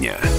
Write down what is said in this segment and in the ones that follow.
дня.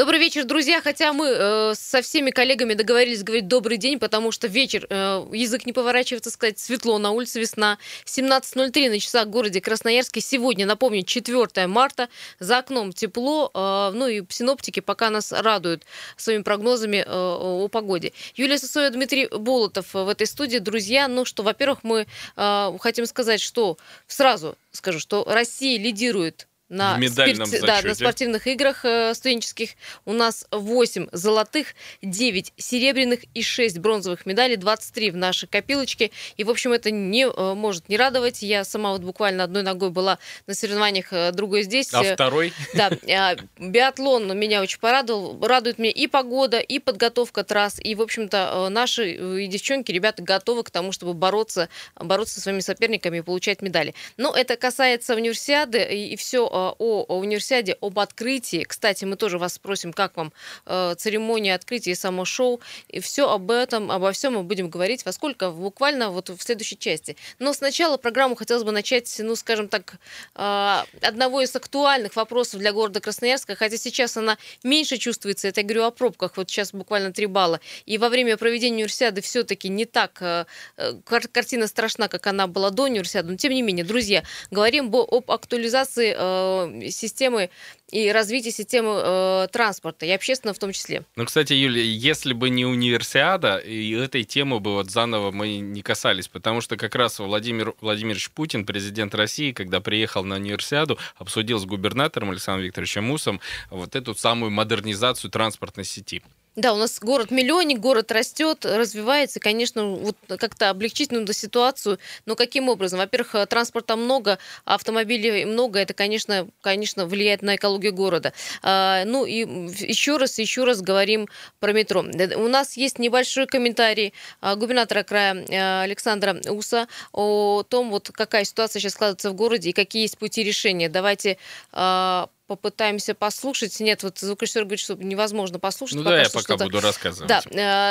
Добрый вечер, друзья. Хотя мы э, со всеми коллегами договорились говорить добрый день, потому что вечер, э, язык не поворачивается сказать, светло, на улице весна. 17.03 на часах в городе Красноярске. Сегодня, напомню, 4 марта. За окном тепло. Э, ну и синоптики пока нас радуют своими прогнозами э, о погоде. Юлия Сосоева, Дмитрий Болотов в этой студии. Друзья, ну что, во-первых, мы э, хотим сказать, что сразу скажу, что Россия лидирует на, В медальном спирте- да, на спортивных играх э, студенческих у нас 8 золотых, 9 серебряных и 6 бронзовых медалей, 23 в нашей копилочке. И, в общем, это не э, может не радовать. Я сама вот буквально одной ногой была на соревнованиях, э, другой здесь. А Э, второй? да, э, биатлон меня очень порадовал. Радует меня и погода, и подготовка трасс. И, в общем-то, э, наши э, и девчонки, ребята готовы к тому, чтобы бороться, бороться со своими соперниками и получать медали. Но это касается универсиады и, все о, о универсиаде, об открытии. Кстати, мы тоже вас спросим, как вам э, церемония открытия и само шоу. И все об этом, обо всем мы будем говорить во сколько? Буквально вот в следующей части. Но сначала программу хотелось бы начать, ну, скажем так, э, одного из актуальных вопросов для города Красноярска, хотя сейчас она меньше чувствуется, это я говорю о пробках, вот сейчас буквально 3 балла, и во время проведения универсиады все-таки не так э, э, кар- картина страшна, как она была до универсиады, но тем не менее, друзья, говорим об актуализации э, системы и развитии системы э, транспорта, и общественного в том числе. Ну, кстати, Юля, если бы не универсиада, и этой темы бы вот заново мы не касались, потому что как раз Владимир Владимирович Путин, президент России, когда приехал на универсиаду, обсудил с губернатором Александром Викторовичем Мусом вот эту самую модернизацию транспортной сети. Да, у нас город-миллионник, город растет, развивается, и, конечно, вот как-то облегчить надо ситуацию, но каким образом? Во-первых, э, транспорта много, автомобилей много, это, конечно, конечно, влияет на экологию города. А, Ну и еще раз, еще раз говорим про метро. Д- У нас есть небольшой комментарий а, губернатора края э, Александра Уса о том, вот какая ситуация сейчас складывается в городе и какие есть пути решения. Давайте а, попытаемся послушать. Нет, вот звукорежиссер говорит, что невозможно послушать. Ну да, я пока буду рассказывать. да,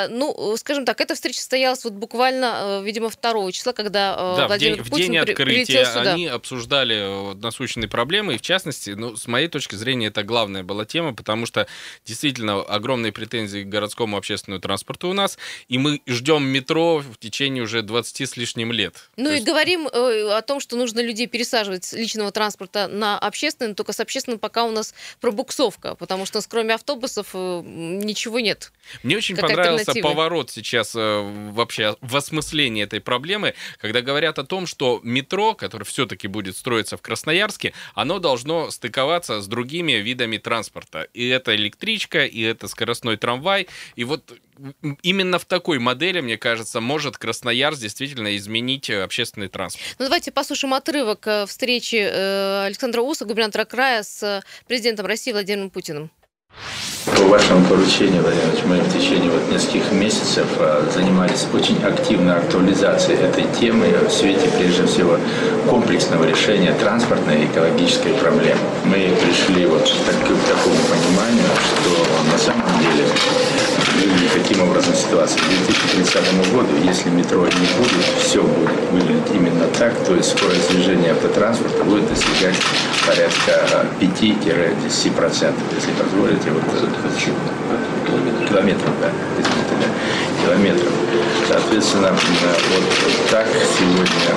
э, ну, скажем так, эта встреча состоялась вот буквально, э, видимо, 2 числа, когда э, Да, в Владимир день, в Путин день при- открытия сюда. они обсуждали насущные проблемы, и в частности, ну, с моей точки зрения, это главная была тема, потому что действительно огромные претензии к городскому общественному транспорту у нас, и мы ждем метро в течение уже 20 с лишним лет. Ну То и есть- говорим э, о том, что нужно людей пересаживать с личного транспорта на общественный, только с общественным пока у нас пробуксовка, потому что у нас кроме автобусов э, ничего нет. Мне очень понравился поворот сейчас э, вообще в осмыслении этой проблемы, когда говорят о том, что метро, которое все-таки будет строиться в Красноярске, оно должно стыковаться с другими видами транспорта. И это электричка, и это скоростной трамвай. И вот именно в такой модели, мне кажется, может Красноярск действительно изменить э, общественный транспорт. Ну давайте послушаем отрывок встречи Александра Уса, губернатора края, с президентом России Владимиром Путиным. По вашему поручению, Владимир Ильич, мы в течение вот нескольких месяцев э, занимались очень активной актуализацией этой темы в свете, прежде всего, комплексного решения транспортной и экологической проблемы. Мы пришли вот к так- к такому пониманию, что деле таким образом ситуация. К 2030 году, если метро не будет, все будет выглядеть именно так, то есть скорость движения автотранспорта будет достигать порядка 5-10%, если позволите, вот, э, километров, да, извините, да, километров. Соответственно, м, вот так сегодня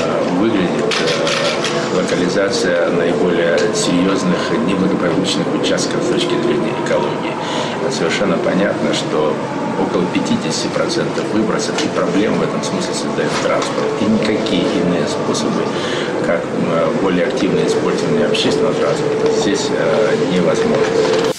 э, выглядит э, локализация наиболее серьезных неблагополучных участков с точки зрения экологии. Совершенно понятно, что около 50% выбросов и проблем в этом смысле создает транспорт. И никакие иные способы, как более активное использование общественного транспорта, здесь э, невозможно.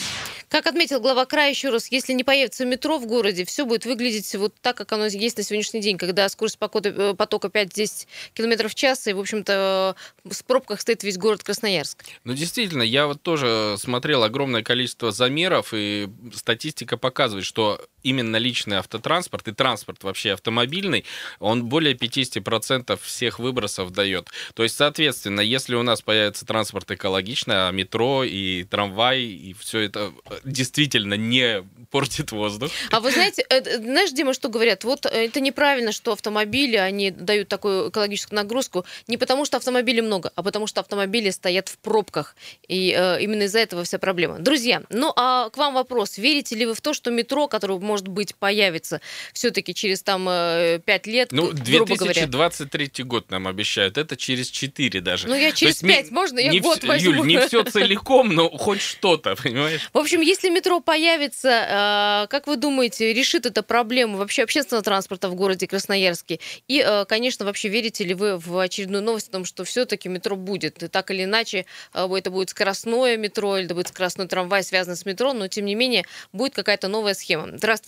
Как отметил глава края, еще раз, если не появится метро в городе, все будет выглядеть вот так, как оно есть на сегодняшний день, когда скорость э, потока 5-10 км в час, и, в общем-то, в пробках стоит весь город Красноярск. Ну, действительно, я вот тоже смотрел огромное количество замеров, и статистика показывает, что именно личный автотранспорт и транспорт вообще автомобильный, он более 50% всех выбросов дает. То есть, соответственно, если у нас появится транспорт экологичный, а метро и трамвай, и все это э, действительно не портит воздух. А вы знаете, э, знаешь, Дима, что говорят? Вот это неправильно, что автомобили, они дают такую экологическую нагрузку не потому, что автомобилей много, а потому что автомобили стоят в пробках. И э, именно из-за этого вся проблема. Друзья, ну а к вам вопрос. Верите ли вы в то, что метро, которое, может быть, появится все-таки через там э, 5 лет, Ну, грубо говоря? 2023 год нам обещают, это через 4 даже. Ну, я То через не- 5, можно я не год вс- возьму? Юль, не все целиком, но хоть что-то, понимаешь? В общем, если метро появится, э, как вы думаете, решит это проблему вообще общественного транспорта в городе Красноярске? И, э, конечно, вообще верите ли вы в очередную новость о том, что все-таки метро будет? И так или иначе, э, это будет скоростное метро или это будет скоростной трамвай, связанный с метро, но, тем не менее, будет какая-то новая схема. Здравствуйте.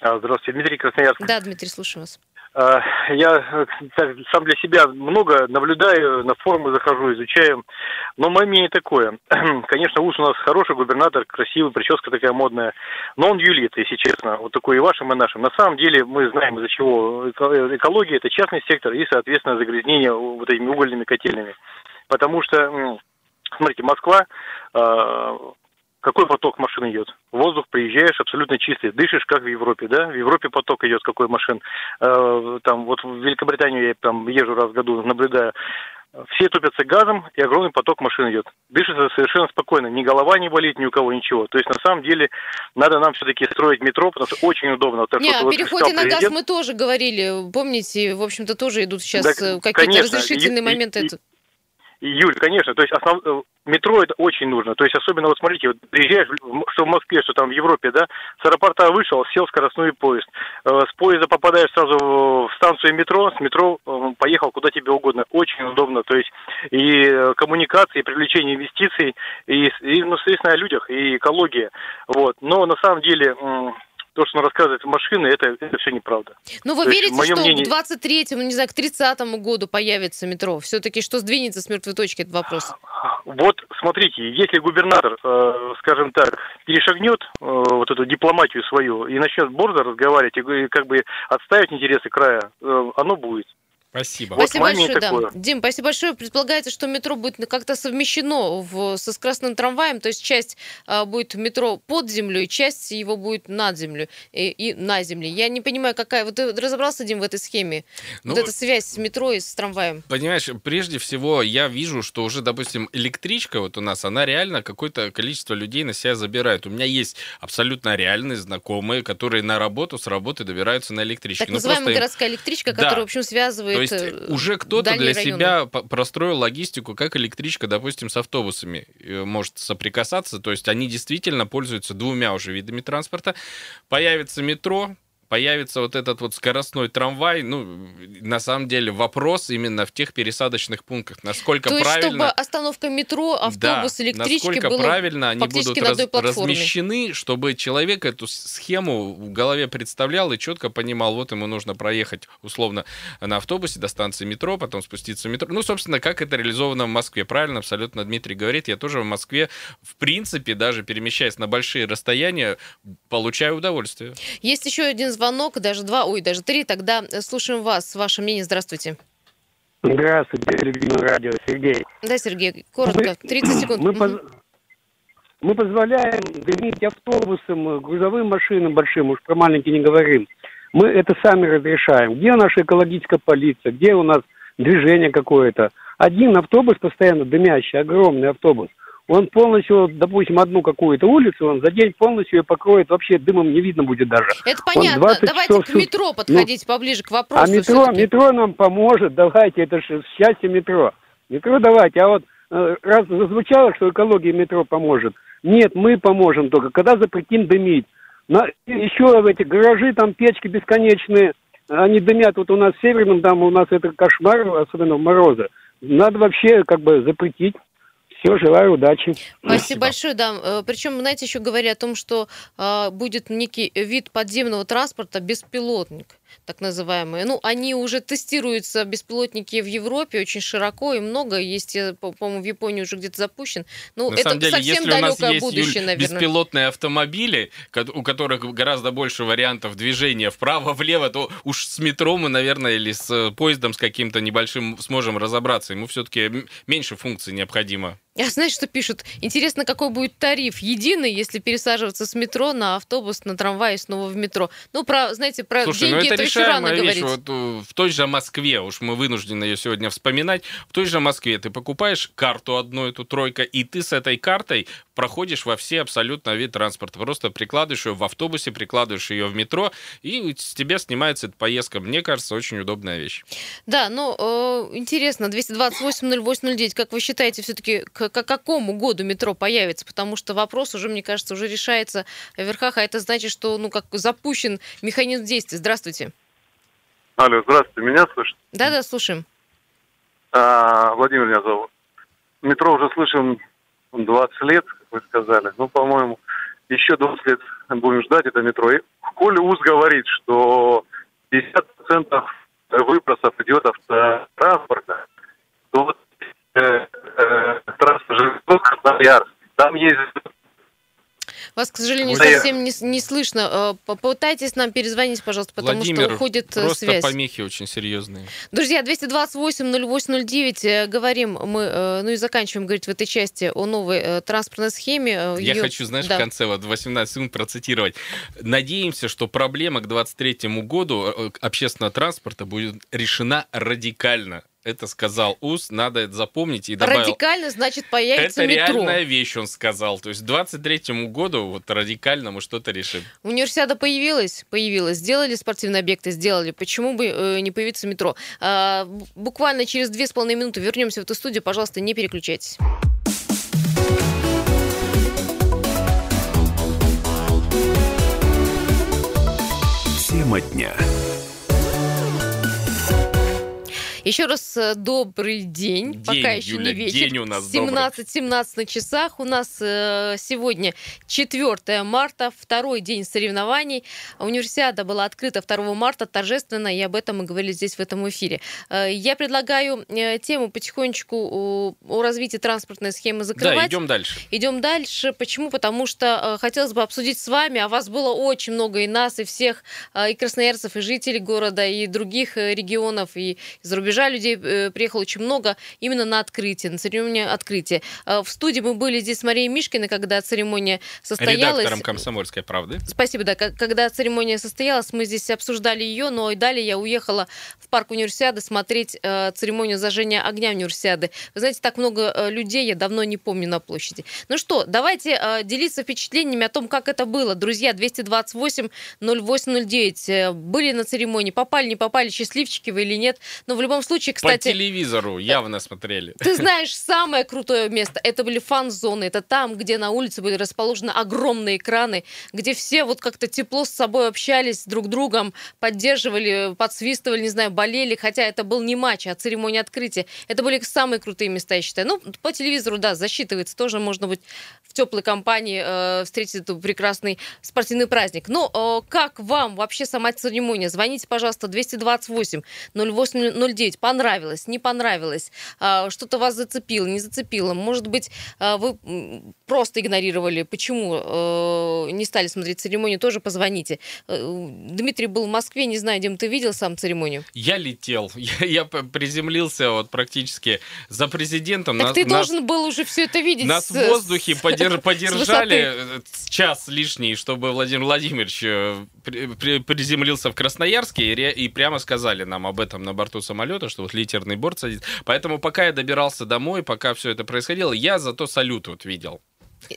А, Здравствуйте, Дмитрий Красноярск. Да, Дмитрий, слушаю вас. А, Я э, так, сам для себя много наблюдаю, на форумы захожу, изучаю. Но мое мнение такое. Конечно, Ус у нас хороший губернатор, красивый, прическа такая модная. Но он юлит, если честно. Вот такой и вашим, и нашим. На самом деле мы знаем, из-за чего. Эко- Экология – это частный сектор и, соответственно, загрязнение вот этими угольными котельными. Потому что, смотрите, Москва а, какой поток машин идет? Воздух, приезжаешь абсолютно чистый, дышишь, как в Европе, да? В Европе поток идет, какой машин. Э, Там, вот в Великобританию я там езжу раз в году, наблюдаю. Все топятся газом, и огромный поток машин идет. Дышится совершенно спокойно, ни голова не болит, ни у кого ничего. То есть, на самом деле, надо нам все-таки строить метро, потому что очень удобно. Вот так Не, вот, о переходе на газ мы тоже говорили. Помните, в общем-то, тоже идут сейчас Так, э, какие-то разрешительные и- моменты. и- Юль, конечно, то есть основ... метро это очень нужно. То есть особенно вот смотрите, вот приезжаешь, что в Москве, что там в Европе, да, с аэропорта вышел, сел в скоростной поезд. Э, С поезда попадаешь сразу в станцию метро, с метро э, поехал куда тебе угодно. Очень удобно. То есть и э, коммуникации, и привлечение инвестиций, и, и, ну, соответственно, о людях, и экология. Вот. Но на самом деле то, что он рассказывает машины, это, это все неправда. Ну, вы То есть, верите, моё что мнение- к 23-му, не знаю, к 30-му году появится метро? Все-таки что сдвинется с мертвой точки, это вопрос. Вот смотрите, если губернатор, э, скажем так, перешагнет э, вот эту дипломатию свою и начнет борзо разговаривать и как бы отставить интересы края, э, оно будет. Спасибо. Вот спасибо большое, да. такое. Дим, спасибо большое. Предполагается, что метро будет как-то совмещено в, со скоростным трамваем, то есть часть а, будет метро под землей, часть его будет над землей и, и на земле. Я не понимаю, какая... Вот ты разобрался, Дим, в этой схеме? Ну, вот эта связь с метро и с трамваем. Понимаешь, прежде всего я вижу, что уже, допустим, электричка вот у нас, она реально какое-то количество людей на себя забирает. У меня есть абсолютно реальные знакомые, которые на работу, с работы добираются на электричке. Так Ну, называемая просто им- городская электричка, Да. которая, в общем, связывает То есть э, уже кто-то для себя простроил логистику, как электричка, допустим, с автобусами э, может соприкасаться. То есть они действительно пользуются двумя уже видами транспорта. Появится метро, появится вот этот вот скоростной трамвай. Ну, на самом деле вопрос именно в тех пересадочных пунктах. Насколько То есть, чтобы правильно... остановка метро, автобус, Да, электрички насколько было правильно они будут раз- платформе. размещены, чтобы человек эту схему в голове представлял и четко понимал, вот ему нужно проехать условно на автобусе до станции метро, потом спуститься в метро. Ну, собственно, как это реализовано в Москве. Правильно, абсолютно Дмитрий говорит. Я тоже в Москве, в принципе, даже перемещаясь на большие расстояния, получаю удовольствие. Есть еще один звонок, даже два, ой, даже три. Тогда э, слушаем вас. Ваше мнение. Здравствуйте. Здравствуйте, любимый радио, Сергей. Да, Сергей, коротко, 30 секунд. Мы, поз- мы позволяем дымить автобусам, э, грузовым машинам большим, уж про маленькие не говорим. Мы это сами разрешаем. Где наша экологическая полиция? Где у нас движение какое-то? Один автобус постоянно дымящий, огромный автобус. Он полностью, допустим, одну какую-то улицу, он за день полностью ее покроет, вообще дымом не видно будет даже. Это понятно. 20 Давайте к метро подходить поближе к вопросу. А метро, метро нам поможет, давайте, это же счастье метро. Метро давайте, а вот э, раз зазвучало, что экология метро поможет. Нет, мы поможем только, когда запретим дымить. На, еще в эти гаражи, там печки бесконечные, они дымят, вот у нас в Северном, там у нас это кошмар, особенно в морозы. Надо вообще как бы запретить Все, желаю удачи. Спасибо, Спасибо. большое, да. Э, Причем, знаете, еще говоря о том, что э, будет некий вид подземного транспорта беспилотник так называемые. Ну, они уже тестируются, беспилотники в Европе очень широко и много. Есть, по-моему, в Японии уже где-то запущен. Ну, На это самом деле, совсем если далекое у нас есть, будущее, Юль, наверное. беспилотные автомобили, у которых гораздо больше вариантов движения вправо-влево, то уж с метро мы, наверное, или с э, поездом с каким-то небольшим сможем разобраться. Ему все-таки меньше функций необходимо. А знаешь, что пишут? Интересно, какой будет тариф единый, если пересаживаться с метро на автобус, на трамвай и снова в метро. Ну, про, знаете, про Слушай, деньги ну это, это еще рано вещь. говорить. Вот, э, в той же Москве, уж мы вынуждены ее сегодня вспоминать, в той же Москве ты покупаешь карту одну, эту тройка, и ты с этой картой проходишь во все абсолютно вид транспорта. Просто прикладываешь ее в автобусе, прикладываешь ее в метро, и с тебя снимается эта поездка. Мне кажется, очень удобная вещь. Да, ну, э, интересно, 228-08-09, как вы считаете, все-таки к, к какому году метро появится? Потому что вопрос уже, мне кажется, уже решается в верхах, а это значит, что, ну, как запущен механизм действия. Здравствуйте. Алло, здравствуйте, меня слышно? Да-да, слушаем. А, Владимир меня зовут. Метро уже слышим 20 лет, как вы сказали. Ну, по-моему, еще 20 лет будем ждать это метро. И коли УЗ говорит, что 50% выбросов идет автотранспорта, то трасса Железновка-Красноярск, там есть Вас, к сожалению, я- совсем не, не слышно. Э, Попытайтесь нам перезвонить, пожалуйста, потому Владимир, что уходит э, просто связь. помехи очень серьезные. Друзья, 228-08-09, э, говорим мы, э, ну и заканчиваем говорить в этой части о новой э, транспортной схеме. Э, Я её- хочу, знаешь, да. в конце вот 18 секунд процитировать. Надеемся, что проблема к 23 году э, общественного транспорта будет решена радикально. Это сказал УС, надо это запомнить и добавил. Радикально, значит, появится Это метро. реальная вещь, он сказал. То есть к 23 году вот радикально мы что-то решим. Универсиада появилась, появилась. Сделали спортивные объекты, сделали. Почему бы э, не появиться метро? А, буквально через две с половиной минуты вернемся в эту студию. Пожалуйста, не переключайтесь. Тема дня. Еще раз э, добрый день. День, Пока еще Юля, не вечер. день у нас добрый. 17-17 на часах. У нас э, сегодня 4 марта, второй день соревнований. Универсиада была открыта 2 марта торжественно, и об этом мы говорили здесь в этом эфире. Э, я предлагаю э, тему потихонечку о, о развитии транспортной схемы закрывать. Да, идем дальше. Идем дальше. Почему? Потому что э, хотелось бы обсудить с вами, а вас было очень много, и нас, и всех, э, и красноярцев, и жителей города, и других э, регионов, и из-за рубежа людей э, приехало очень много именно на открытие, на церемонию открытия. Э, в студии мы были здесь с Марией Мишкиной, когда церемония состоялась. Редактором «Комсомольской правды». Спасибо, да. Когда церемония состоялась, мы здесь обсуждали ее, но и далее я уехала в парк универсиады смотреть э, церемонию зажжения огня универсиады. Вы знаете, так много людей я давно не помню на площади. Ну что, давайте делиться впечатлениями о том, как это было. Друзья, 228-08-09 э, были на церемонии, попали, не попали, счастливчики вы или нет. Но в любом случае, По кстати... телевизору явно смотрели. Ты знаешь, самое крутое место, это были фан-зоны, это там, где на улице были расположены огромные экраны, где все вот как-то тепло с собой общались друг с другом, поддерживали, подсвистывали, не знаю, болели, хотя это был не матч, а церемония открытия. Это были самые крутые места, я считаю. Ну, по телевизору, да, засчитывается, тоже можно быть в теплой компании, э, встретить этот прекрасный спортивный праздник. Но э, как вам вообще сама церемония? Звоните, пожалуйста, 228 0809. Понравилось, не понравилось? А, Что-то вас зацепило, не зацепило? Может быть, а, вы просто игнорировали? Почему э, не стали смотреть церемонию? Тоже позвоните. Э, Дмитрий был в Москве, не знаю, Дим, ты видел сам церемонию? Я летел. Я, я приземлился вот практически за президентом. Так Нас- ты нас- должен был уже все это видеть. Нас с- в воздухе с- подер- подержали высоты. э, час лишний, чтобы Владимир Владимирович при- при- приземлился в Красноярске и, ре- и прямо сказали нам об этом на борту самолета, что вот литерный борт садится. Поэтому пока я добирался домой, пока все это происходило, я зато салют вот видел.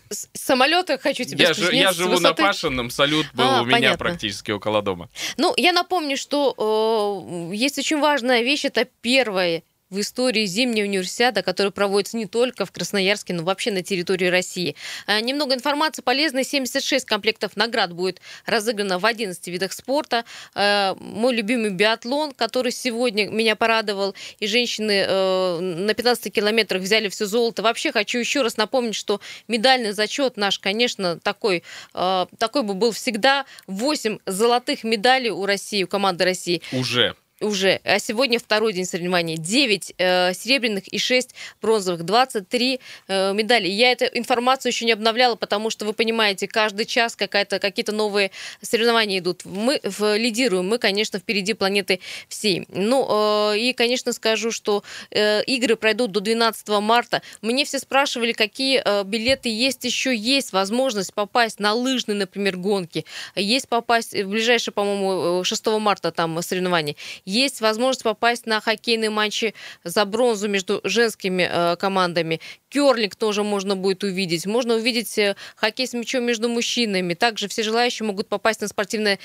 С самолета хочу тебе Я, сказать, нет, я живу на высоты. Пашином, салют был А, у меня понятно. практически около дома. Ну, я напомню, что э, есть очень важная вещь, это первое в истории зимняя универсиада, которая проводится не только в Красноярске, но вообще на территории России. А, немного информации полезной. 76 комплектов наград будет разыграно в 11 видах спорта. А, мой любимый биатлон, который сегодня меня порадовал, и женщины э, на 15 километрах взяли все золото. Вообще хочу еще раз напомнить, что медальный зачет наш, конечно, такой, э, такой бы был всегда. 8 золотых медалей у России, у команды России. Уже уже. А сегодня второй день соревнований. 9 э, серебряных и 6 бронзовых. 23 э, медали. Я эту информацию еще не обновляла, потому что, вы понимаете, каждый час какая-то, какие-то новые соревнования идут. Мы в, лидируем. Мы, конечно, впереди планеты всей. Ну, э, и, конечно, скажу, что э, игры пройдут до 12 марта. Мне все спрашивали, какие э, билеты есть. Еще есть возможность попасть на лыжные, например, гонки. Есть попасть в ближайшее, по-моему, 6 э, марта там соревнования есть возможность попасть на хоккейные матчи за бронзу между женскими э, командами. Керлинг тоже можно будет увидеть. Можно увидеть э, хоккей с мячом между мужчинами. Также все желающие могут попасть на спортивное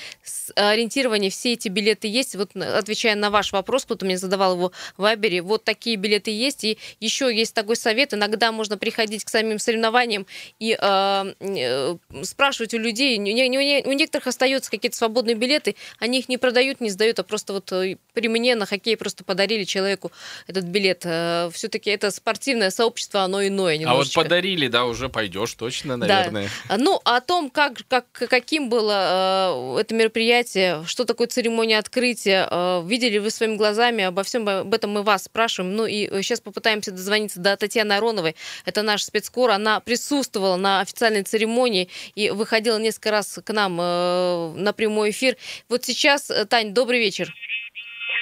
ориентирование. Все эти билеты есть. Вот отвечая на ваш вопрос, кто-то мне задавал его в Вайбере, вот такие билеты есть. И еще есть такой совет. Иногда можно приходить к самим соревнованиям и э, э, спрашивать у людей. У, некоторых остаются какие-то свободные билеты. Они их не продают, не сдают, а просто вот при мне на хоккей просто подарили человеку этот билет. Э, Все-таки это спортивное сообщество, оно иное немножечко. А вот подарили, да, уже пойдешь точно, наверное. Да. Ну, о том, как, как, каким было э, это мероприятие, что такое церемония открытия, э, видели вы своими глазами, обо всем об этом мы вас спрашиваем. Ну и сейчас попытаемся дозвониться до Татьяны Ароновой. Это наш спецкор. Она присутствовала на официальной церемонии и выходила несколько раз к нам на прямой эфир. Вот сейчас, Тань, добрый вечер.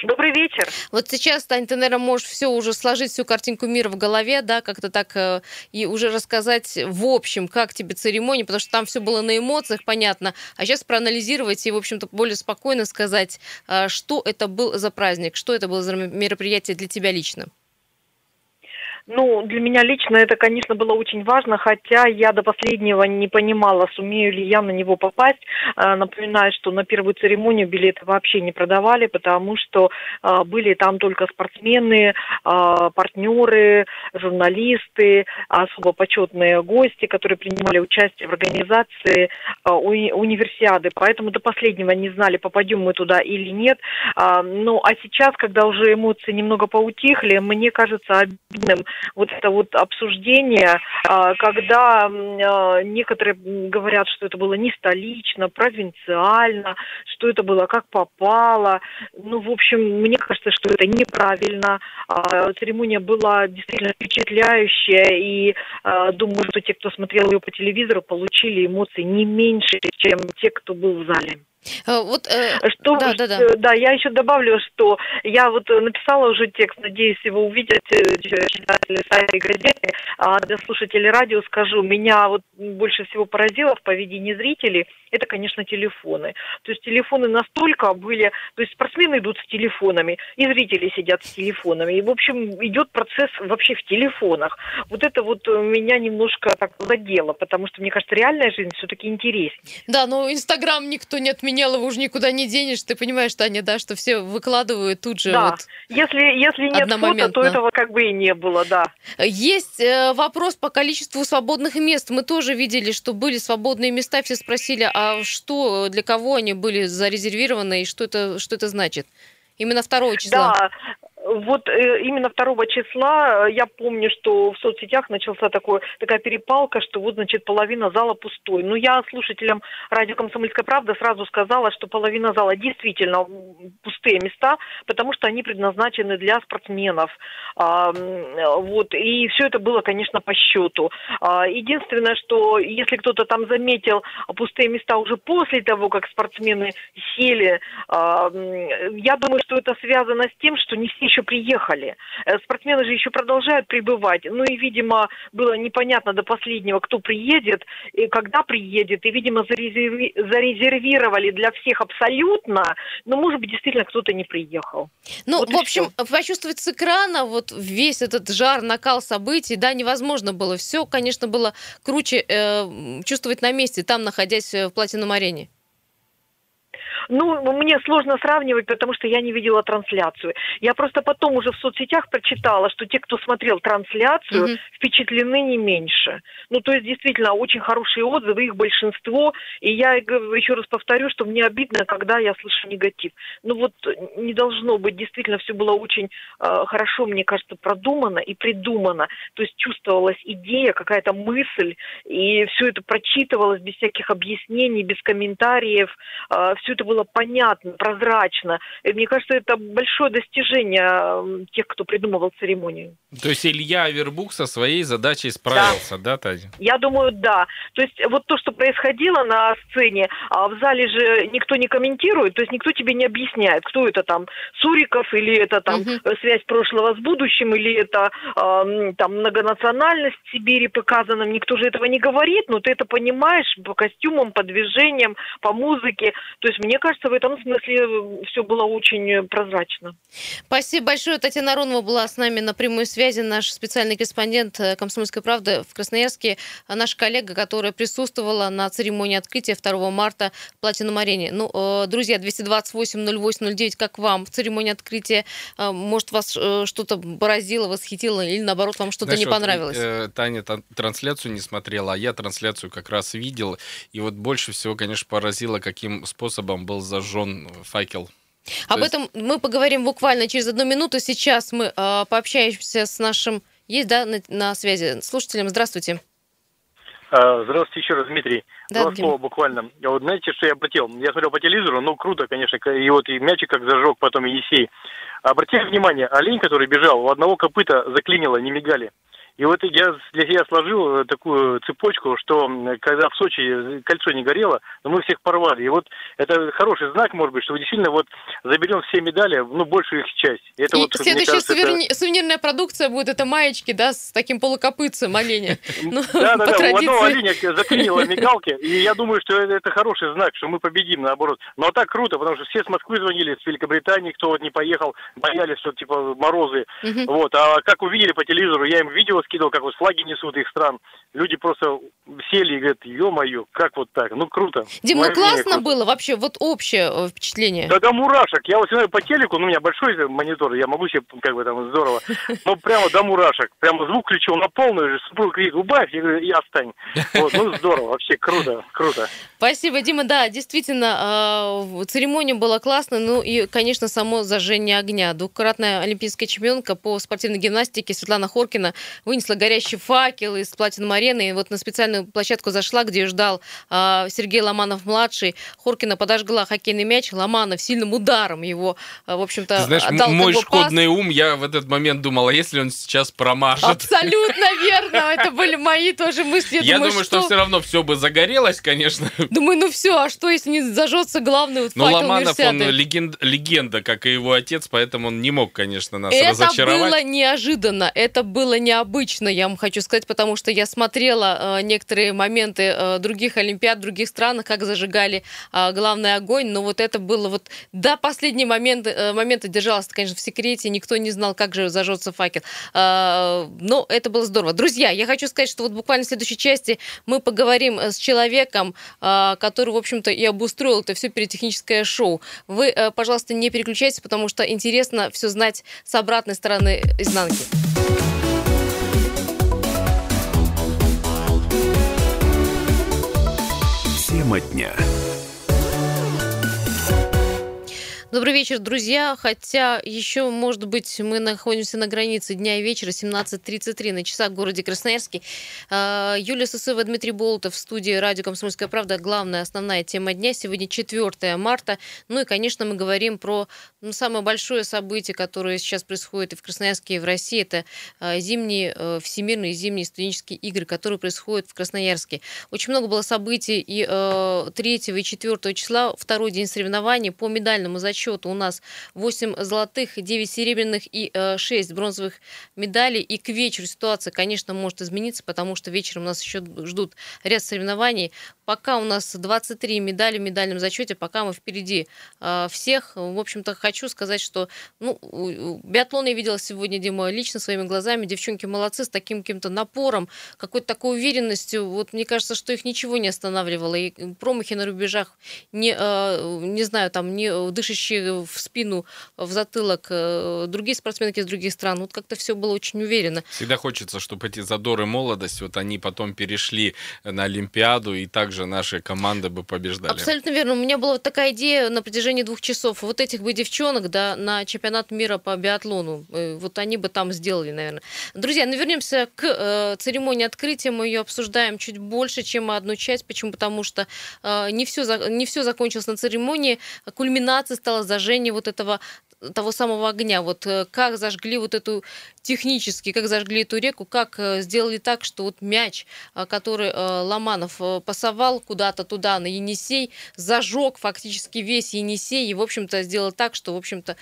Добрый вечер. Вот сейчас, Тань, ты, наверное, можешь все уже сложить, всю картинку мира в голове, да, как-то так, э, и уже рассказать в общем, как тебе церемония, потому что там все было на эмоциях, понятно, а сейчас проанализировать и, в общем-то, более спокойно сказать, э, что это был за праздник, что это было за мероприятие для тебя лично. Ну, для меня лично это, конечно, было очень важно, хотя я до последнего не понимала, сумею ли я на него попасть. А, напоминаю, что на первую церемонию билеты вообще не продавали, потому что а, были там только спортсмены, а, партнеры, журналисты, особо почетные гости, которые принимали участие в организации уни универсиады. Поэтому до последнего не знали, попадем мы туда или нет. Ну, а сейчас, когда уже эмоции немного поутихли, мне кажется обидным вот это вот обсуждение, а, когда а, некоторые говорят, что это было не столично, провинциально, что это было как попало. Ну, в общем, мне кажется, что это неправильно. А, церемония была действительно впечатляющая, и думаю, что те, кто смотрел ее по телевизору, получили эмоции не меньше, чем те, кто был в зале. Э, вот, э, что, да, да, да. да, я еще добавлю, что я вот написала уже текст, надеюсь, его увидят э, читатели сайта и газеты, а для слушателей радио скажу, меня вот больше всего поразило в поведении зрителей, это, конечно, телефоны. То есть телефоны настолько были, то есть спортсмены идут с телефонами, и зрители сидят с телефонами, и, в общем, идет процесс вообще в телефонах. Вот это вот меня немножко так задело, потому что, мне кажется, реальная жизнь все-таки интереснее. Да, но Инстаграм никто не отменял его уже никуда не денешь. Ты понимаешь, Таня, да, что все выкладывают тут же. Да, вот если, если нет фото, то этого как бы и не было, да. Есть э, вопрос по количеству свободных мест. Мы тоже видели, что были свободные места. Все спросили, а что, для кого они были зарезервированы и что это, что это значит? Именно 2 числа. Да, вот э, именно 2 числа э, я помню, что в соцсетях начался такой, такая перепалка, что вот, значит, половина зала пустой. Но я слушателям радио «Комсомольская правда» сразу сказала, что половина зала действительно пустые места, потому что они предназначены для спортсменов. А, вот, и все это было, конечно, по счету. А, единственное, что если кто-то там заметил пустые места уже после того, как спортсмены сели, а, я думаю, что это связано с тем, что не все еще приехали. Э, спортсмены же еще продолжают прибывать. Ну и, видимо, было непонятно до последнего, кто приедет, и когда приедет. И, видимо, зарезерви... зарезервировали для всех абсолютно. Но, может быть, действительно кто-то не приехал. Ну, вот в общем, все. почувствовать с экрана вот весь этот жар, накал событий, да, невозможно было. Все, конечно, было круче э, чувствовать на месте, там, находясь в Платином-арене. Ну, мне сложно сравнивать, потому что я не видела трансляцию. Я просто потом уже в соцсетях прочитала, что те, кто смотрел трансляцию, Мгм. впечатлены не меньше. Ну, то есть, действительно, очень хорошие отзывы, их большинство. И я еще раз повторю, что мне обидно, когда я слышу негатив. Ну, вот э, не должно быть. Действительно, все было очень э, хорошо, мне кажется, продумано и придумано. То есть, чувствовалась идея, какая-то мысль, и все это прочитывалось без всяких объяснений, без комментариев. все это было понятно, прозрачно. И мне кажется, это большое достижение тех, кто придумывал церемонию. То есть Илья Авербук со своей задачей справился, да, Таня? Я думаю, да. То есть вот то, что происходило на сцене, а в зале же никто не комментирует, то есть никто тебе не объясняет, кто это там, Суриков, или это там э, связь прошлого с будущим, или это э, там многонациональность в Сибири показана. Никто же этого не говорит, но ты это понимаешь по костюмам, по движениям, по музыке. То есть мне кажется, в этом смысле все было очень э, прозрачно. Спасибо большое. Татьяна Аронова была с нами на прямой связи, наш специальный корреспондент э, «Комсомольской правды» в Красноярске, а наша коллега, которая присутствовала на церемонии открытия 2 марта в Платином арене. Ну, э, друзья, 228-08-09, как вам церемония открытия? Э, Может, вас э, что-то поразило, восхитило, или наоборот, вам что-то не вот, понравилось? э, Таня тан- трансляцию не смотрела, а я трансляцию как раз видел. И вот больше всего, конечно, поразило, каким способом был зажжен факел. Об есть- этом мы поговорим буквально через одну минуту. Сейчас мы э, пообщаемся с нашим... Есть, да, на, на связи? Слушателем, здравствуйте. А, Здравствуйте еще раз, Дмитрий. Да, Два слова буквально. Вот знаете, что я обратил? Я смотрел по телевизору, ну, круто, конечно, и вот и мячик как зажег, потом и Есей. Обратите внимание, олень, который бежал, у одного копыта заклинило, не мигали. И вот я для себя сложил э, такую цепочку, что когда в Сочи кольцо не горело, но мы всех порвали. И вот это хороший знак, может быть, что мы действительно вот заберем все медали, ну, большую их часть. И Это И вот, следующая кажется, это- сувени- сувенирная продукция будет это маечки, да, с таким полукопытцем оленя. Ну, Да, да, по да, у одного оленя заклинило мигалки, и я думаю, что это, это хороший знак, что мы победим, наоборот. Но так круто, потому что все с Москвы звонили, с Великобритании, кто вот не поехал, боялись, что типа морозы. Вот, а как увидели по телевизору, я им видео скидывал, как вот флаги несут их стран. Люди просто сели и говорят, ё-моё, как вот так? Ну, круто. Дим, ну классно круто. было вообще, вот общее э, впечатление. Да до мурашек. Я вот смотрю по телеку, ну, у меня большой монитор, я могу себе, как бы там, здорово. Но прямо до мурашек. Прямо звук включил на полную, супруг говорит, убавь, я говорю, и отстань. Вот, ну, здорово, вообще круто, круто. Спасибо, Дима. Да, действительно, э, церемония была классная. Ну и, конечно, само зажжение огня. Двукратная олимпийская чемпионка по спортивной гимнастике Светлана Хоркина вынесла горящий факел из платином арены. И вот на специальную площадку зашла, где ждал э, Сергей Ломанов-младший. Хоркина подожгла хоккейный мяч. Ломанов сильным ударом его, э, в общем-то, Ты знаешь, отдал мой бы пас. шкодный ум, я в этот момент думал, а если он сейчас промажет? Абсолютно верно. Это были мои тоже мысли. Я думаю, что все равно все бы загорелось, конечно. Думаю, ну все, а что, если не зажжется главный вот факел Ломанов, он легенда, как и его отец, поэтому он не мог, конечно, нас Это разочаровать. было неожиданно, это было необычно, я вам хочу сказать, потому что я смотрела э, некоторые моменты э, других Олимпиад, других странах, как зажигали э, главный огонь, но вот это было вот до последнего момента, э, момента держалось, конечно, в секрете, никто не знал, как же зажжется факел. Э, но это было здорово. Друзья, я хочу сказать, что вот буквально в следующей части мы поговорим э, с человеком, э, который, в общем-то, и обустроил это все пиротехническое шоу. Вы, э, пожалуйста, не переключайтесь, потому что интересно все знать с обратной стороны изнанки. Тема дня. Добрый вечер, друзья. Хотя еще, может быть, мы находимся на границе дня и вечера, 17.33 на часах в городе Красноярске. А, Юлия Сусыва, Дмитрий Болотов в студии радио «Комсомольская правда». Главная, основная тема дня. Сегодня 4 марта. Ну и, конечно, мы говорим про ну, самое большое событие, которое сейчас происходит и в Красноярске, и в России. Это а, зимние, э, всемирные зимние студенческие игры, которые происходят в Красноярске. Очень много было событий и э, 3 и 4 числа, второй день соревнований по медальному зачету счету у нас 8 золотых, 9 серебряных и 6 бронзовых медалей. И к вечеру ситуация, конечно, может измениться, потому что вечером нас еще ждут ряд соревнований. Пока у нас 23 медали в медальном зачете, пока мы впереди всех. В общем-то, хочу сказать, что ну, биатлон я видела сегодня, Дима, лично своими глазами. Девчонки молодцы с таким каким-то напором, какой-то такой уверенностью. Вот мне кажется, что их ничего не останавливало. И промахи на рубежах, не, э, не знаю, там, не дышащие в спину, в затылок э, другие спортсменки из других стран. Вот как-то все было очень уверенно. Всегда хочется, чтобы эти задоры молодость, вот они потом перешли на Олимпиаду, и также наши команды бы побеждали. Абсолютно верно. У меня была такая идея на протяжении двух часов. Вот этих бы девчонок, да, на чемпионат мира по биатлону. Э, вот они бы там сделали, наверное. Друзья, ну вернемся к э, церемонии открытия. Мы ее обсуждаем чуть больше, чем одну часть. Почему? Потому что не, все, не все закончилось на церемонии. Кульминацией стало зажжение вот этого того самого огня. Вот э, как зажгли вот эту технически, как зажгли эту реку, как э, сделали так, что вот мяч, э, который Ломанов пасовал куда-то туда, на Енисей, зажег фактически весь Енисей и, в общем-то, сделал так, что, в общем-то,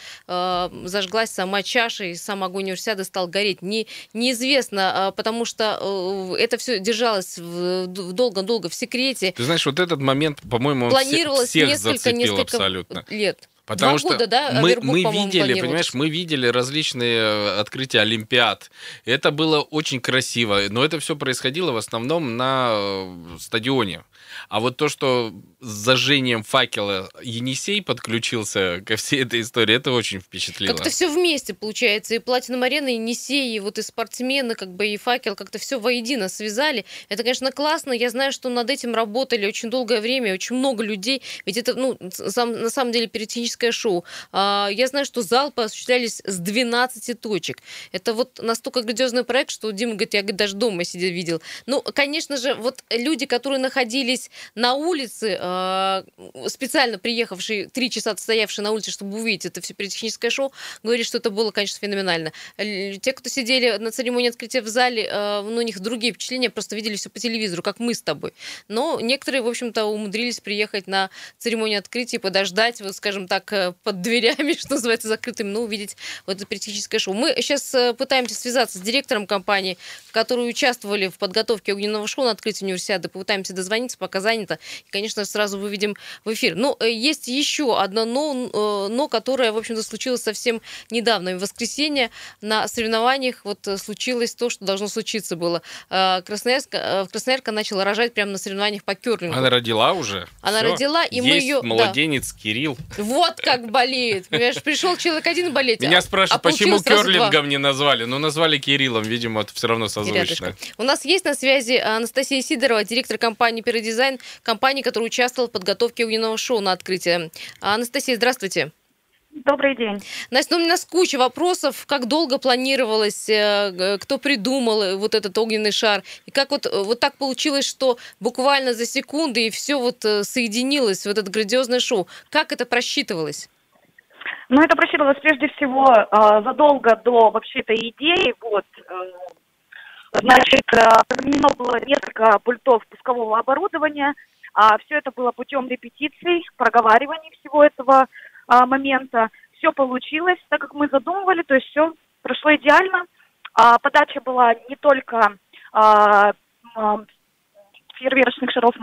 зажглась сама чаша и сам огонь универсиады стал гореть. Не, неизвестно, потому что это все держалось долго-долго в секрете. Ты знаешь, вот этот момент, по-моему, планировалось всех несколько, зацепил несколько абсолютно. лет. Потому Два что года, да, мы, мы видели, понимаешь, мы видели различные э, открытия Олимпиад. Это было очень красиво, но это все происходило в основном на э, стадионе. А вот то, что с зажжением факела Енисей подключился ко всей этой истории, это очень впечатлило. Как-то все вместе получается. И Платина Арена, и Енисей, и вот и спортсмены, как бы и факел, как-то все воедино связали. Это, конечно, классно. Я знаю, что над этим работали очень долгое время, очень много людей. Ведь это, ну, сам, на самом деле, пиротехническое шоу. А, я знаю, что залпы осуществлялись с 12 точек. Это вот настолько грандиозный проект, что Дима говорит, я говорит, даже дома сидя видел. Ну, конечно же, вот люди, которые находились на улице, э, специально приехавшие, три часа стоявшие на улице, чтобы увидеть это все пиротехническое шоу, говорили, что это было, конечно, феноменально. Те, кто сидели на церемонии открытия в зале, э, ну, у них другие впечатления, просто видели все по телевизору, как мы с тобой. Но некоторые, в общем-то, умудрились приехать на церемонию открытия, подождать, вот, скажем так, э, под дверями, что называется, закрытыми, но увидеть вот это пиротехническое шоу. Мы сейчас пытаемся связаться с директором компании, которые участвовали в подготовке огненного шоу на открытии универсиады, попытаемся дозвониться, пока занято. И, конечно, сразу выведем в эфир. Но э, есть еще одно но, э, но, которое, в общем-то, случилось совсем недавно. В воскресенье на соревнованиях вот э, случилось то, что должно случиться было. Красноярска, Красноярка начала рожать прямо на соревнованиях по керлингу. Она родила уже? Она Всё. родила, и Есть мы ее... младенец Кирилл. Вот как болеет. Понимаешь, пришел человек один болеть. Меня а- спрашивают, а почему керлингом не назвали? Ну, назвали Кириллом, видимо, это все равно созвучно. У нас есть на связи Анастасия Сидорова, директор компании «Пиродизайн», компании, которая участвовала в подготовке огненного шоу на открытие. Анастасия, здравствуйте. Добрый день. Настя, ну, у нас куча вопросов. Как долго планировалось, э, кто придумал вот этот огненный шар? И как вот, вот так получилось, что буквально за секунды и все вот э, соединилось в этот грандиозное шоу? Как это просчитывалось? Ну, это просчитывалось прежде всего э, задолго до вообще этой идеи. Вот, э, значит, э, применено было несколько пультов пускового оборудования. А все это было путем репетиций, проговариваний всего этого а, момента. Все получилось так, как мы задумывали, то есть все прошло идеально. А, подача была не только а, а, фейерверочных шаров,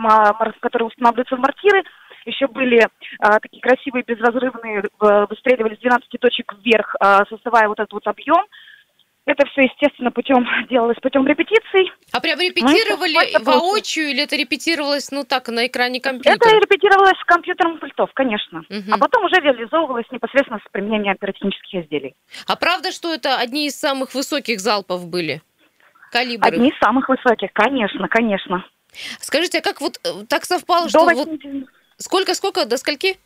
которые устанавливаются в мортиры, еще были а, такие красивые безразрывные, э, выстреливались с 12 точек вверх, а, создавая вот этот вот объем. Это все, естественно, путем делалось путем репетиций. А прям репетировали ну, воочию или это репетировалось, ну так, на экране компьютера? Это репетировалось с компьютером пультов, конечно. Угу. А потом уже реализовывалось непосредственно с применением пиротехнических изделий. А правда, что это одни из самых высоких залпов были? Калибры? Одни из самых высоких, конечно, конечно. Скажите, а как вот э, так совпало, что... До 8 вот... дюймов. Сколько, сколько, до скольки?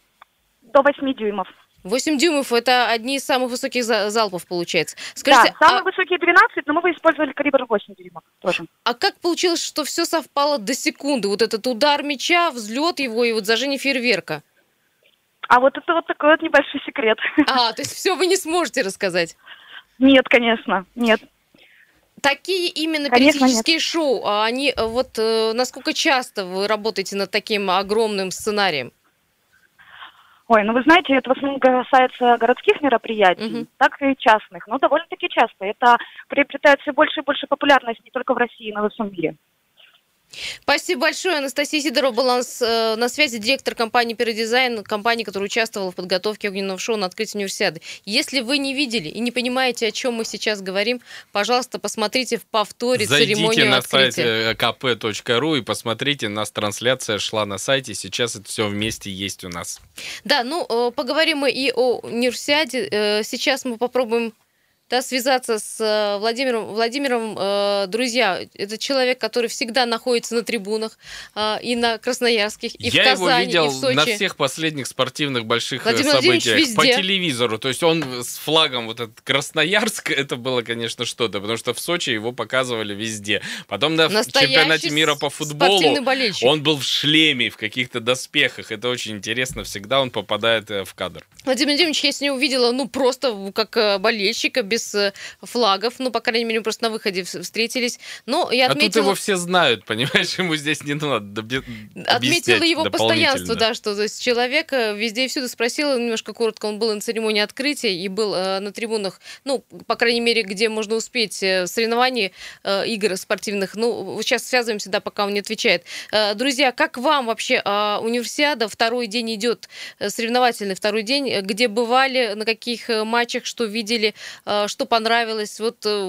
До 8 дюймов. 8 дюймов это одни из самых высоких залпов, получается. Скажите, да, самые а... высокие 12, но мы бы использовали калибр 8 дюймов тоже. А как получилось, что все совпало до секунды? Вот этот удар мяча, взлет его и вот зажжение фейерверка? А вот это вот такой вот небольшой секрет. А, то есть все вы не сможете рассказать? Нет, конечно, нет. Такие именно Конечно, пиротехнические шоу, а они э, вот э, насколько часто вы работаете над таким огромным сценарием? Ой, ну вы знаете, это в основном касается городских мероприятий, Мгм. так и частных, но довольно-таки часто. Это приобретает все больше и больше популярность не только в России, но и во всем мире. Спасибо большое. Анастасия Сидорова была э, на связи, директор компании «Передизайн», компании, которая участвовала в подготовке огненного шоу на открытии универсиады. Если вы не видели и не понимаете, о чем мы сейчас говорим, пожалуйста, посмотрите в повторе Зайдите церемонию на открытия. сайт э, kp.ru и посмотрите, у нас трансляция шла на сайте, сейчас это все вместе есть у нас. Да, ну, э, поговорим мы и о универсиаде. Э, Сейчас мы попробуем да, связаться с э, Владимиром. Владимиром, э, друзья, это человек, который всегда находится на трибунах э, и на Красноярских, и Я в Казани, его видел и в Сочи. на всех последних спортивных больших э, Владимир событиях по везде. телевизору. То есть он с флагом вот этот Красноярск, это было, конечно, что-то, потому что в Сочи его показывали везде. Потом на Настоящий чемпионате мира по футболу он был в шлеме, в каких-то доспехах. Это очень интересно. Всегда он попадает э, в кадр. Владимир Владимирович, я с ним увидела, ну, просто как болельщика, без э, флагов, ну, по крайней мере, просто на выходе вс- встретились. Но я А тут отметила... его все знают, понимаешь, ему здесь не надо Отметила его постоянство, да, что то есть человек э, везде и всюду спросила, немножко коротко, он был на церемонии открытия и был э, на трибунах, ну, по крайней мере, где можно успеть э, соревнований, э, игр спортивных. Ну, сейчас связываемся, да, пока он не отвечает. Э, друзья, как вам вообще э, универсиада? Второй день идет, э, соревновательный второй день. Где бывали, на каких матчах, что видели, э, что понравилось? Вот, э,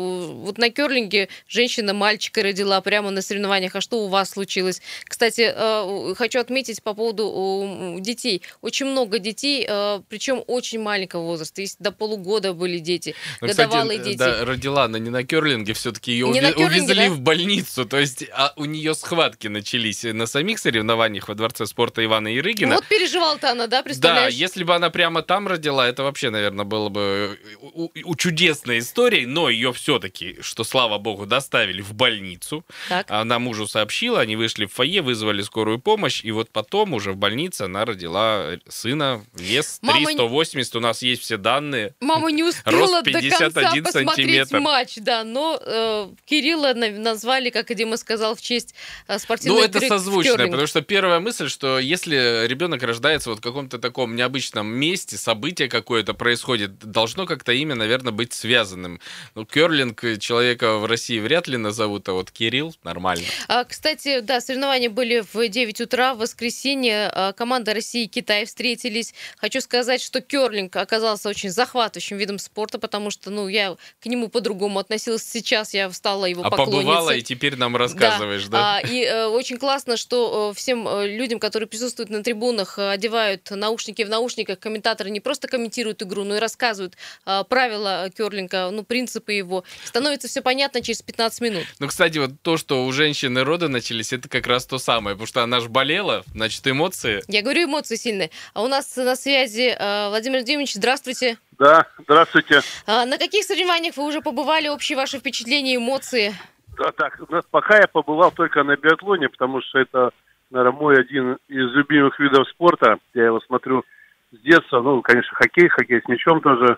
вот на керлинге женщина мальчика родила прямо на соревнованиях. А что у вас случилось? Кстати, э, хочу отметить по поводу э, детей. Очень много детей, э, причем очень маленького возраста. Есть до полугода были дети, Ну, кстати, годовалые дети. да, родила она не на керлинге, все-таки ее Не на керлинге, увезли да? в больницу. То есть а у нее схватки начались на самих соревнованиях во Дворце спорта Ивана Ирыгина. Вот переживала-то она, да, Да, представляешь? если бы она прямо там родила, это вообще, наверное, было бы у, у- у чудесной историей, но ее все-таки, что слава богу, доставили в больницу. Так. Она мужу сообщила, они вышли в фойе, вызвали скорую помощь, и вот потом уже в больнице она родила сына, вес Мама 380, у нас есть все данные. Мама не успела до конца 51 посмотреть матч, да, но э, Кирилла на- назвали, как и Дима сказал, в честь э, спортивной Ну, это созвучно, потому что первая мысль, что если ребенок рождается вот в каком-то таком необычном месте, событие какое-то происходит, должно как-то имя, наверное, быть связанным. Ну, керлинг человека в России вряд ли назовут, а вот Кирилл нормально. А, Кстати, да, соревнования были в 9 утра в воскресенье. А, Команда России и Китай встретились. Хочу сказать, что керлинг оказался очень захватывающим видом спорта, потому что, ну, я к нему по-другому относилась. Сейчас я стала его А поклонницей. побывала и теперь нам рассказываешь, да? А, и э, очень классно, что э, всем э, людям, которые присутствуют на трибунах, э, одевают наушники в наушниках. Комментаторы не просто комментируют игру, но и рассказывают э, правила керлинга, ну, принципы его. Становится все понятно через 15 минут. Ну, кстати, вот то, что у женщины роды начались, это как раз то самое, потому что она ж болела, значит, эмоции. Я говорю, эмоции сильные. А у нас на связи э, Владимир Владимирович, здравствуйте. Да, здравствуйте. А на каких соревнованиях вы уже побывали? Общие ваши впечатления, эмоции? Да, так, пока я побывал только на биатлоне, потому что это, наверное, мой один из любимых видов спорта. Я его смотрю с детства. Ну, конечно, хоккей, хоккей с мячом тоже.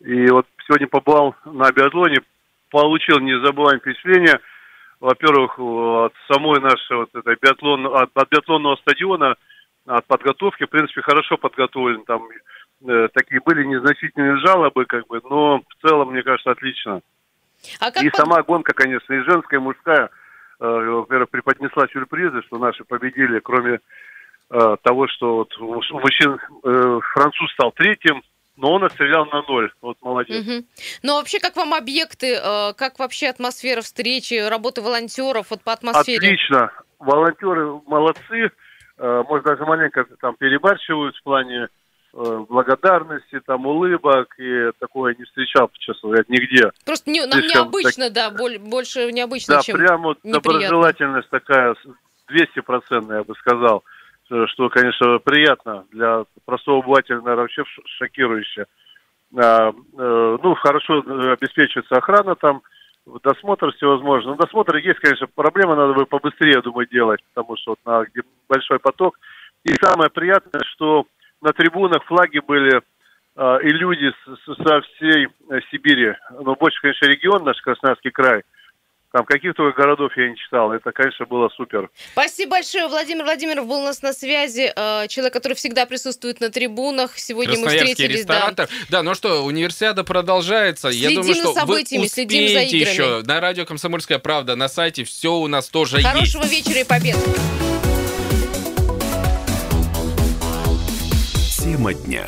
И вот сегодня побывал на биатлоне, получил незабываемое впечатление. Во-первых, от самой нашей вот этой биатлон, от, от биатлонного стадиона, от подготовки, в принципе, хорошо подготовлен. Там э, такие были незначительные жалобы, как бы, но в целом, мне кажется, отлично. А как И под- сама гонка, конечно, и женская, и мужская, э, во-первых, преподнесла сюрпризы, что наши победили, кроме э, того, что вот мужчин э, француз стал третьим, но он отстрелял на ноль. Вот молодец. Мгм. Ну, вообще, как вам объекты, э, как вообще атмосфера встречи, работы волонтеров, вот по атмосфере? Отлично. Волонтеры молодцы. Э, может, даже маленько там перебарщивают в плане э, благодарности, там, улыбок. И такое не встречал, честно говоря, нигде. Просто не- нам слишком необычно, да, боль- больше необычно, Да, чем... прям вот неприятно. доброжелательность такая, с- 200%, я бы сказал, что, конечно, приятно для простого обывателя, наверное, вообще шокирующе. А, э, ну, хорошо э, обеспечивается охрана там, досмотр всевозможно. Ну, досмотр есть, конечно, проблема, надо бы побыстрее, я думаю, делать, потому что вот на где большой поток. И самое приятное, что на трибунах флаги были а, и люди со всей э, Сибири, но больше, конечно, регион наш, Красноярский край, Там каких только городов я не читал. Это, конечно, было супер. Спасибо большое. Владимир Владимиров был у нас на связи. Э, человек, который всегда присутствует на трибунах. Сегодня мы встретились. Да. ресторатор. Да. ну что, универсиада продолжается. Я Следим думаю, за что событиями, вы следим за успеете играми. еще. На радио «Комсомольская правда» на сайте все у нас тоже есть. Хорошего вечера и побед. Тема дня.